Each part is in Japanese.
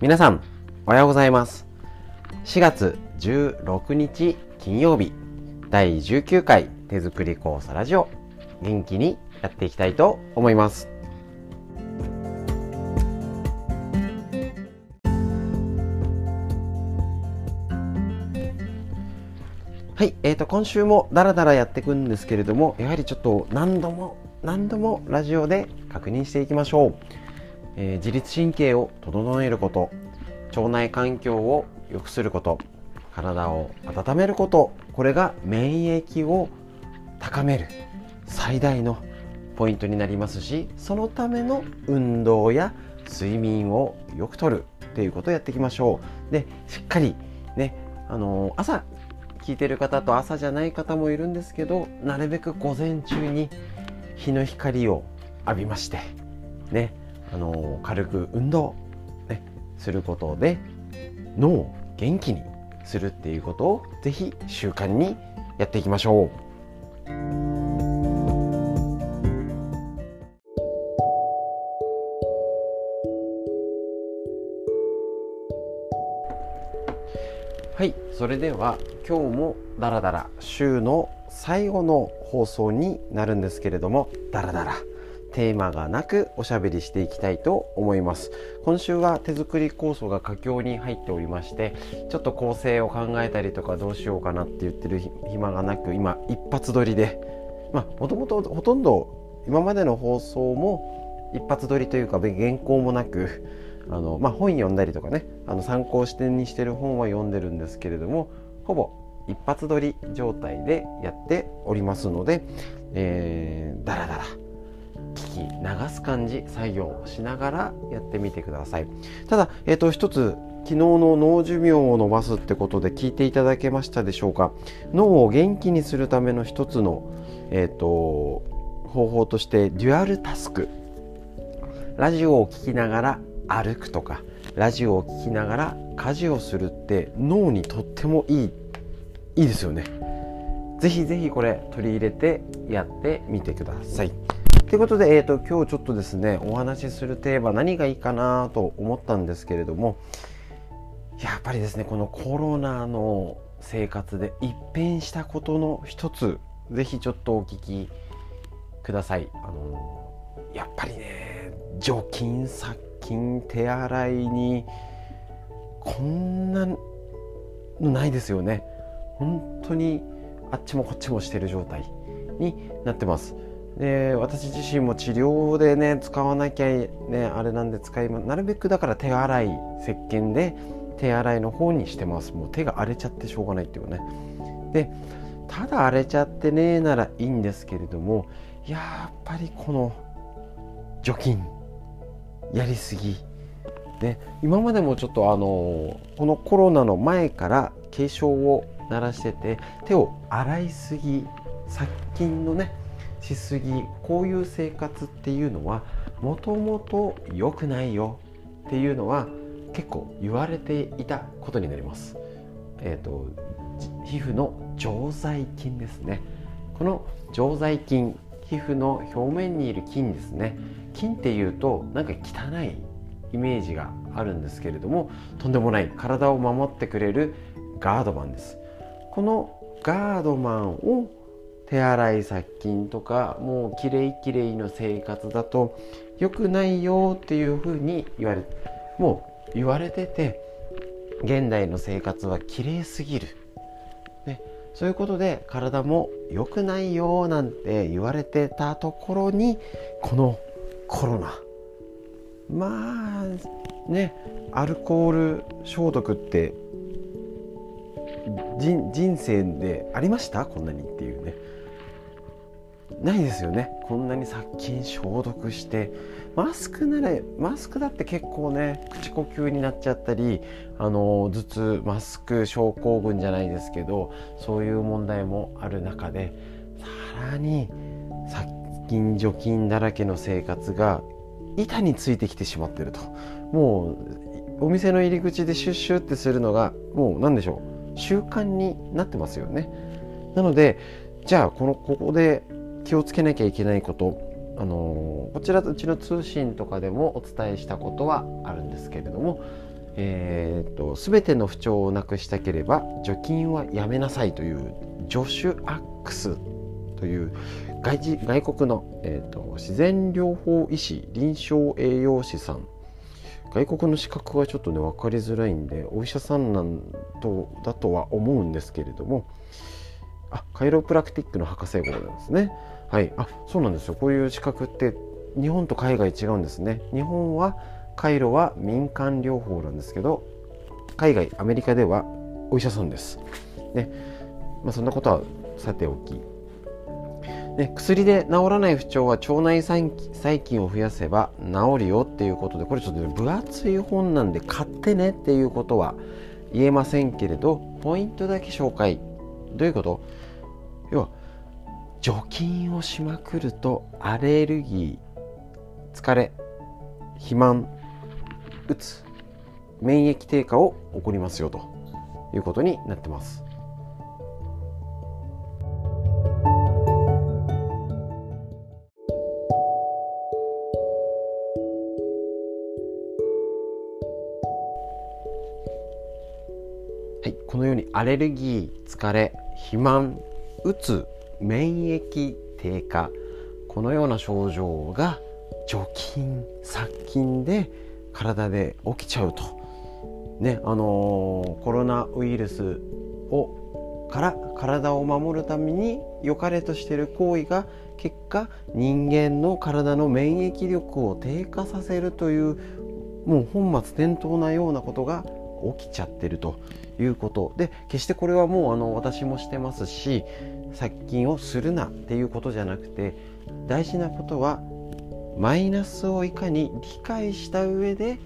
皆さん、おはようございます。4月16日金曜日、第19回手作り酵素ラジオ、元気にやっていきたいと思います。はい、えーと、今週もダラダラやっていくんですけれども、やはりちょっと何度も何度もラジオで確認していきましょう。えー、自律神経を整えること腸内環境を良くすること体を温めることこれが免疫を高める最大のポイントになりますしそのための運動や睡眠をよくとるっていうことをやっていきましょう。でしっかりねあのー、朝聞いてる方と朝じゃない方もいるんですけどなるべく午前中に日の光を浴びましてねあの軽く運動、ね、することで脳を元気にするっていうことをぜひ習慣にやっていきましょう。はい、それでは今日もダラダラ週の最後の放送になるんですけれどもダラダラテーマがなくおしゃべりしていきたいと思います。今週は手作り構想が佳境に入っておりましてちょっと構成を考えたりとかどうしようかなって言ってる暇がなく今一発撮りでまあもともとほとんど今までの放送も一発撮りというか原稿もなくあの、まあ、本読んだりとかねあの参考視点にしてる本は読んでるんですけれどもほぼ一発撮り状態でやっておりますので、えー、だらだら聞き流す感じ作業しながらやってみてください。ただ、えーと、一つ昨日の脳寿命を伸ばすってことで聞いていただけましたでしょうか。脳を元気にするための一つの、えーと、方法としてデュアルタスク。ラジオを聴きながら歩くとかラジオを聴きながら家事をするって脳にとってもいいいいですよね。ぜひぜひこれ取り入れてやってみてください。ということで、えーと、今日ちょっとですねお話しするテーマ何がいいかなと思ったんですけれどもやっぱりですねこのコロナの生活で一変したことの一つぜひちょっとお聞きください。あのやっぱりね除菌殺菌手洗いにこんなのないですよね。本当にあっちもこっちもしてる状態になってます。で私自身も治療でね使わなきゃねあれなんで使いなるべくだから手洗い石鹸で手洗いの方にしてます。もう手が荒れちゃってしょうがないっていうね。でただ荒れちゃってねえならいいんですけれどもやっぱりこの除菌やりすぎ。で今までもちょっとあのこのコロナの前から警鐘を鳴らしてて手を洗いすぎ殺菌のねしすぎこういう生活っていうのはもともと良くないよっていうのは結構言われていたことになります。えーと、皮膚の常在菌ですね。この常在菌皮膚の表面にいる菌ですね。菌っていうとなんか汚いイメージがあるんですけれどもとんでもない体を守ってくれるガードマンです。このガードマンを手洗い殺菌とかもうきれいきれいの生活だと良くないよっていうふうに言われもう言われてて現代の生活はきれいすぎる、ね、そういうことで体も良くないよなんて言われてたところにこのコロナ。まあねアルコール消毒って人生でありました？こんなにっていうね。ないですよね。こんなに殺菌消毒して。マスクならマスクだって結構ね口呼吸になっちゃったりあの頭痛マスク症候群じゃないですけどそういう問題もある中でさらに殺菌除菌だらけの生活が板についてきてしまってると。もうお店の入り口でシュッシュってするのがもう何でしょう。習慣になってますよね。なのでじゃあこのここで気をつけなきゃいけないことあのこちらうちの通信とかでもお伝えしたことはあるんですけれどもえーと、全ての不調をなくしたければ除菌はやめなさいというジョシュ・アックスという外外国の、えーと、自然療法医師臨床栄養士さん。外国の資格はちょっとね分かりづらいんでお医者さんなんとだとは思うんですけれどもあカイロプラクティックの博士号なんですね。はい。あそうなんですよ。こういう資格って日本と海外違うんですね。日本はカイロは民間療法なんですけど海外アメリカではお医者さんです。ね。まあそんなことはさておき。ね、薬で治らない不調は腸内細菌を増やせば治るよっていうことでこれちょっと、ね、分厚い本なんで買ってねっていうことは言えませんけれどポイントだけ紹介。どういうこと？要は除菌をしまくるとアレルギー疲れ肥満うつ免疫低下を起こりますよということになってます。はい、このようにアレルギー疲れ肥満うつ免疫低下このような症状が除菌殺菌で体で起きちゃうと。ねあのー、コロナウイルスをから体を守るために良かれとしている行為が結果人間の体の免疫力を低下させるというもう本末転倒なようなことが起きちゃってるということで決してこれはもうあの私もしてますし殺菌をするなっていうことじゃなくて大事なことはマイナスをいかに理解した上で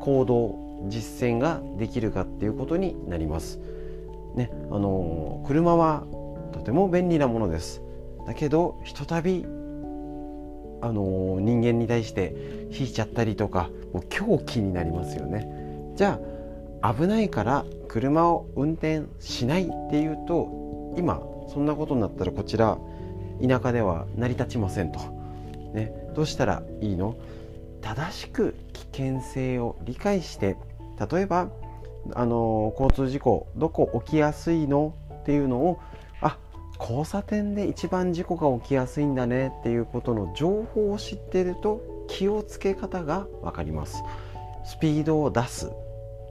行動実践ができるかっていうことになります。ね、あの車はとても便利なものです。だけどひとたびあの人間に対して引いちゃったりとかもう狂気になりますよね。じゃあ危ないから車を運転しないっていうと今そんなことになったらこちら田舎では成り立ちませんと。ね、どうしたらいいの？正しく危険性を理解して例えばあの交通事故どこ起きやすいの？っていうのをあ交差点で一番事故が起きやすいんだね。っていうことの情報を知っていると気をつけ方が分かります。スピードを出す、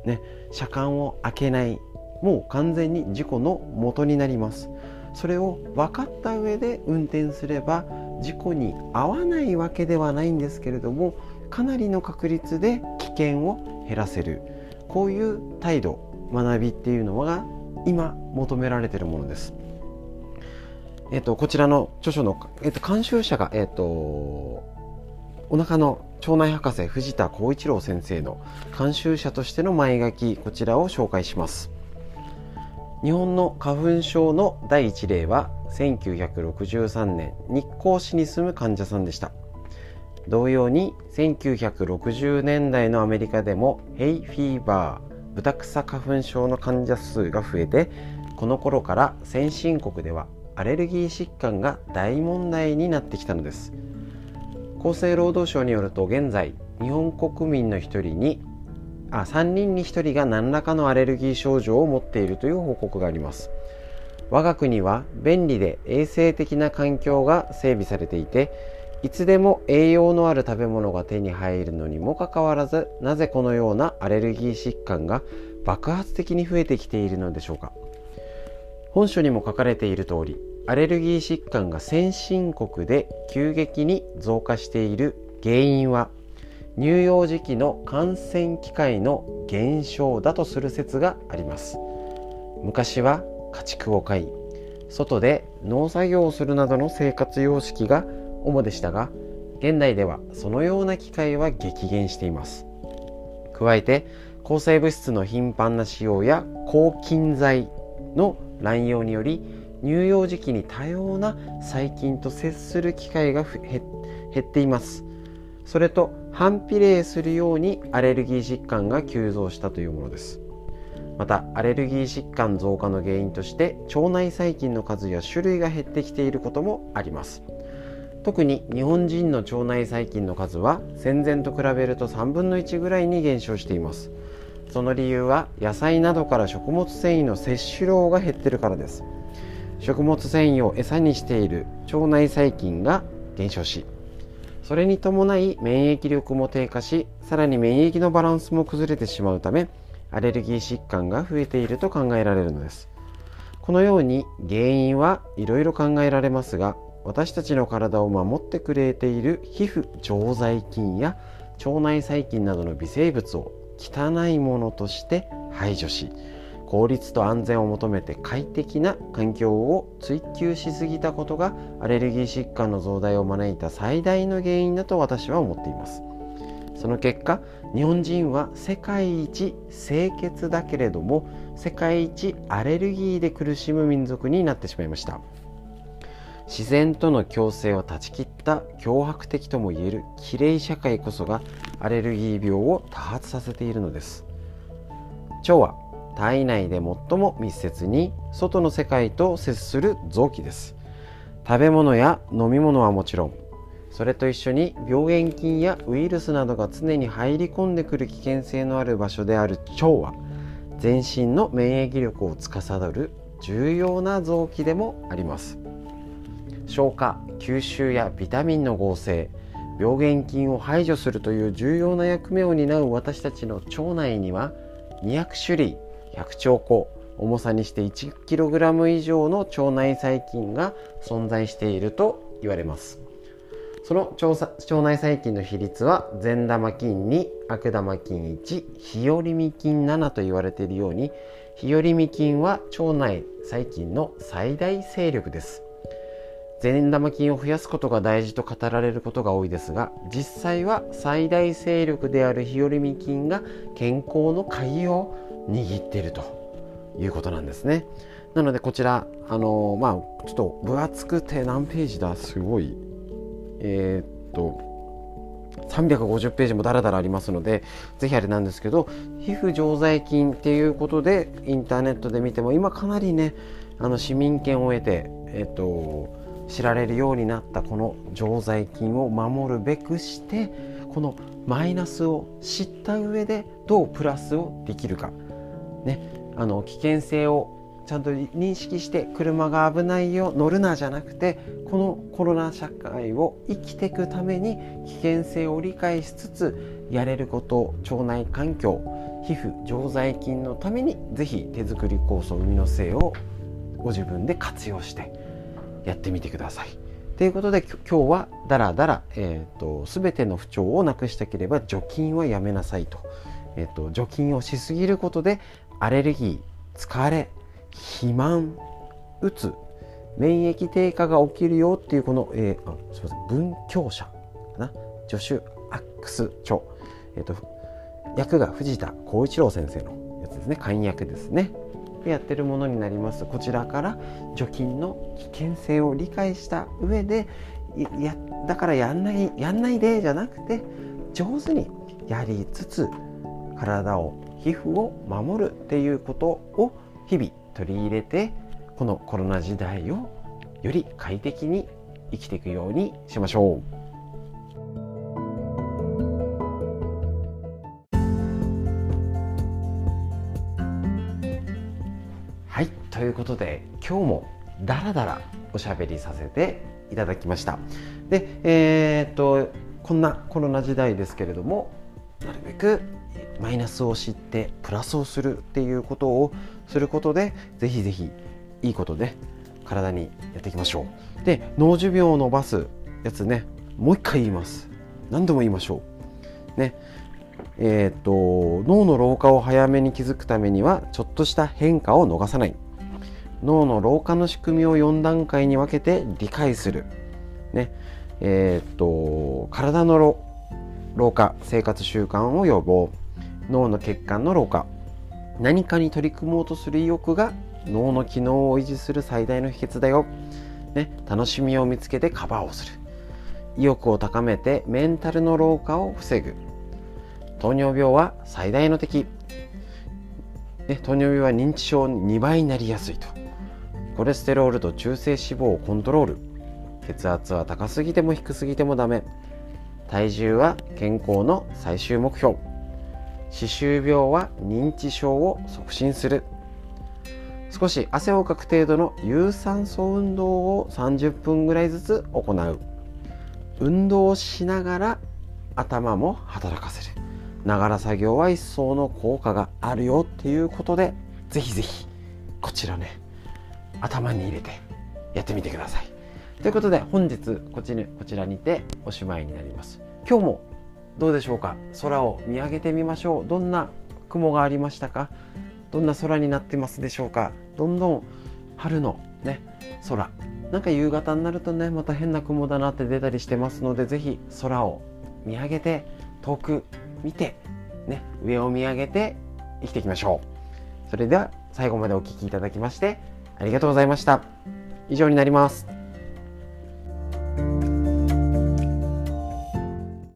ね、車間を開けない。もう完全に事故の元になります。それを分かった上で運転すれば事故に遭わないわけではないんですけれどもかなりの確率で危険を減らせるこういう態度学びっていうのが今求められているものです。えっと、こちらの著書の、えっと、監修者が、えっと、お腹の腸内博士藤田浩一郎先生の監修者としての前書きこちらを紹介します。日本の花粉症の第一例は1963年日光市に住む患者さんでした。同様に1960年代のアメリカでもヘイフィーバーブタクサ花粉症の患者数が増えてこの頃から先進国ではアレルギー疾患が大問題になってきたのです。厚生労働省によると現在日本国民の1人にあ3人に1人が何らかのアレルギー症状を持っているという報告があります。我が国は便利で衛生的な環境が整備されていていつでも栄養のある食べ物が手に入るのにもかかわらずなぜこのようなアレルギー疾患が爆発的に増えてきているのでしょうか。本書にも書かれている通りアレルギー疾患が先進国で急激に増加している原因は乳幼児期の感染機会の減少だとする説があります。昔は家畜を飼い外で農作業をするなどの生活様式が主でしたが現代ではそのような機会は激減しています。加えて抗生物質の頻繁な使用や抗菌剤の乱用により乳幼児期に多様な細菌と接する機会が減っています。それと反比例するようにアレルギー疾患が急増したというものです。またアレルギー疾患増加の原因として腸内細菌の数や種類が減ってきていることもあります。特に日本人の腸内細菌の数は戦前と比べると3分の1ぐらいに減少しています。その理由は野菜などから食物繊維の摂取量が減ってるからです。食物繊維を餌にしている腸内細菌が減少しそれに伴い免疫力も低下しさらに免疫のバランスも崩れてしまうためアレルギー疾患が増えていると考えられるのです。このように原因はいろいろ考えられますが私たちの体を守ってくれている皮膚常在菌や腸内細菌などの微生物を汚いものとして排除し効率と安全を求めて快適な環境を追求しすぎたことがアレルギー疾患の増大を招いた最大の原因だと私は思っています。その結果日本人は世界一清潔だけれども世界一アレルギーで苦しむ民族になってしまいました。自然との共生を断ち切った脅迫的ともいえるきれい社会こそがアレルギー病を多発させているのです。腸は体内で最も密接に外の世界と接する臓器です。食べ物や飲み物はもちろんそれと一緒に病原菌やウイルスなどが常に入り込んでくる危険性のある場所である腸は全身の免疫力を司る重要な臓器でもあります。消化吸収やビタミンの合成病原菌を排除するという重要な役目を担う私たちの腸内には200種類100兆個重さにして 1kg 以上の腸内細菌が存在していると言われます。その腸内細菌の比率は善玉菌2悪玉菌1日和見菌7と言われているように日和見菌は腸内細菌の最大勢力です。善玉菌を増やすことが大事と語られることが多いですが実際は最大勢力である日和見菌が健康の鍵を握っているということなんですね。なのでこちらあのまあちょっと分厚くて何ページだ？すごい。えー、っと350ページもだらだらありますのでぜひあれなんですけど皮膚常在菌っていうことでインターネットで見ても今かなりねあの市民権を得てえっと知られるようになったこの常在菌を守るべくしてこのマイナスを知った上でどうプラスをできるか、ね、あの危険性をちゃんと認識して車が危ないよ乗るなじゃなくてこのコロナ社会を生きていくために危険性を理解しつつやれること腸内環境皮膚常在菌のためにぜひ手作り酵素海の精をご自分で活用してやってみてください。ということで今日はだらだら、えーと、全ての不調をなくしたければ除菌はやめなさいと,、えーと、除菌をしすぎることでアレルギー疲れ肥満うつ免疫低下が起きるよっていうこの、えー、あすみません文教者かな？助手アックス著、えーと、役が藤田浩一郎先生のやつですね。簡約ですね。やってるものになります。こちらから除菌の危険性を理解した上でやだからやんないやんないでじゃなくて上手にやりつつ体を皮膚を守るっていうことを日々取り入れてこのコロナ時代をより快適に生きていくようにしましょう。はいということで今日もダラダラおしゃべりさせていただきましたでえー、っとこんなコロナ時代ですけれどもなるべくマイナスを知ってプラスをするっていうことをすることでぜひぜひいいことで体にやっていきましょう。で脳寿命を伸ばすやつね。もう一回言います。何度も言いましょう。ね。えーと脳の老化を早めに気づくためにはちょっとした変化を逃さない。脳の老化の仕組みを4段階に分けて理解する、ね。えー、っと体の老化生活習慣を予防。脳の血管の老化。何かに取り組もうとする意欲が脳の機能を維持する最大の秘訣だよ、ね、楽しみを見つけてカバーをする。意欲を高めてメンタルの老化を防ぐ。糖尿病は最大の敵、ね、糖尿病は認知症2倍になりやすいと。コレステロールと中性脂肪をコントロール。血圧は高すぎても低すぎてもダメ。体重は健康の最終目標。歯周病は認知症を促進する。少し汗をかく程度の有酸素運動を30分ぐらいずつ行う。運動をしながら頭も働かせる。ながら作業は一層の効果があるよっていうことでぜひぜひこちらね頭に入れてやってみてください。ということで本日こち,、こちらにておしまいになります。今日もどうでしょうか？空を見上げてみましょう。どんな雲がありましたか？どんな空になってますでしょうか？どんどん春のね空。なんか夕方になるとねまた変な雲だなって出たりしてますので是非空を見上げて遠く見てね上を見上げて生きていきましょう。それでは最後までお聴きいただきましてありがとうございました。以上になります。